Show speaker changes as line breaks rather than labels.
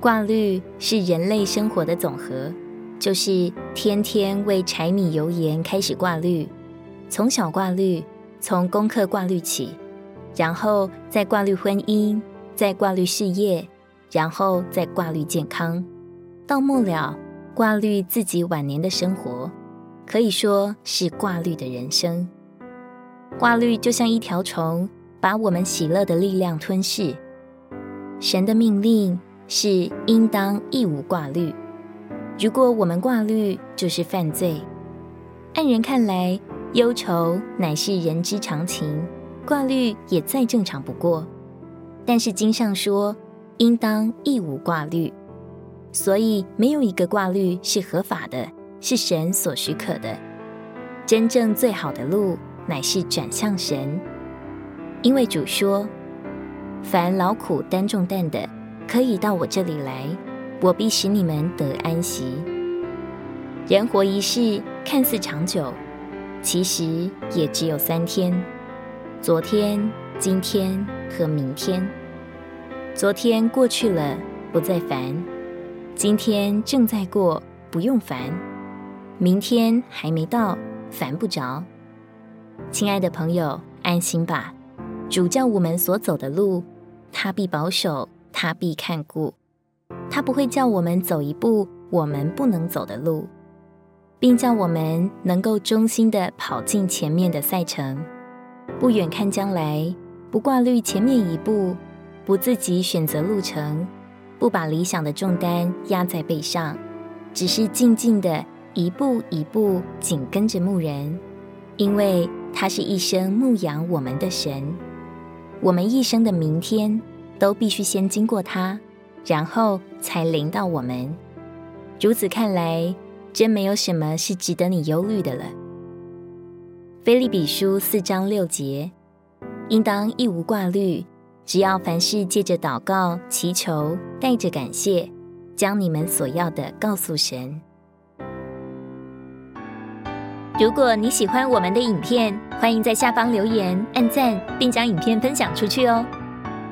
挂虑是人类生活的总和，就是天天为柴米油盐开始挂虑，从小挂虑，从功课挂虑起，然后再挂虑婚姻，再挂虑事业，然后再挂虑健康，到末了挂虑自己晚年的生活，可以说是挂虑的人生。挂虑就像一条虫，把我们喜乐的力量吞噬。神的命令是应当一无挂虑。如果我们挂虑，就是犯罪。按人看来，忧愁乃是人之常情，挂虑也再正常不过。但是经上说，应当一无挂虑，所以没有一个挂虑是合法的，是神所许可的。真正最好的路，乃是转向神，因为主说。凡劳苦担重担的，可以到我这里来，我必使你们得安息。人活一世，看似长久，其实也只有三天：昨天、今天和明天。昨天过去了，不再烦；今天正在过，不用烦；明天还没到，烦不着。亲爱的朋友，安心吧。主叫我们所走的路，他必保守，他必看顾，他不会叫我们走一步我们不能走的路，并叫我们能够忠心的跑进前面的赛程，不远看将来，不挂虑前面一步，不自己选择路程，不把理想的重担压在背上，只是静静的一步一步紧跟着牧人，因为他是一生牧养我们的神。我们一生的明天都必须先经过他，然后才临到我们。如此看来，真没有什么是值得你忧虑的了。腓利比书四章六节，应当一无挂虑，只要凡事借着祷告、祈求，带着感谢，将你们所要的告诉神。如果你喜欢我们的影片，欢迎在下方留言、按赞，并将影片分享出去哦。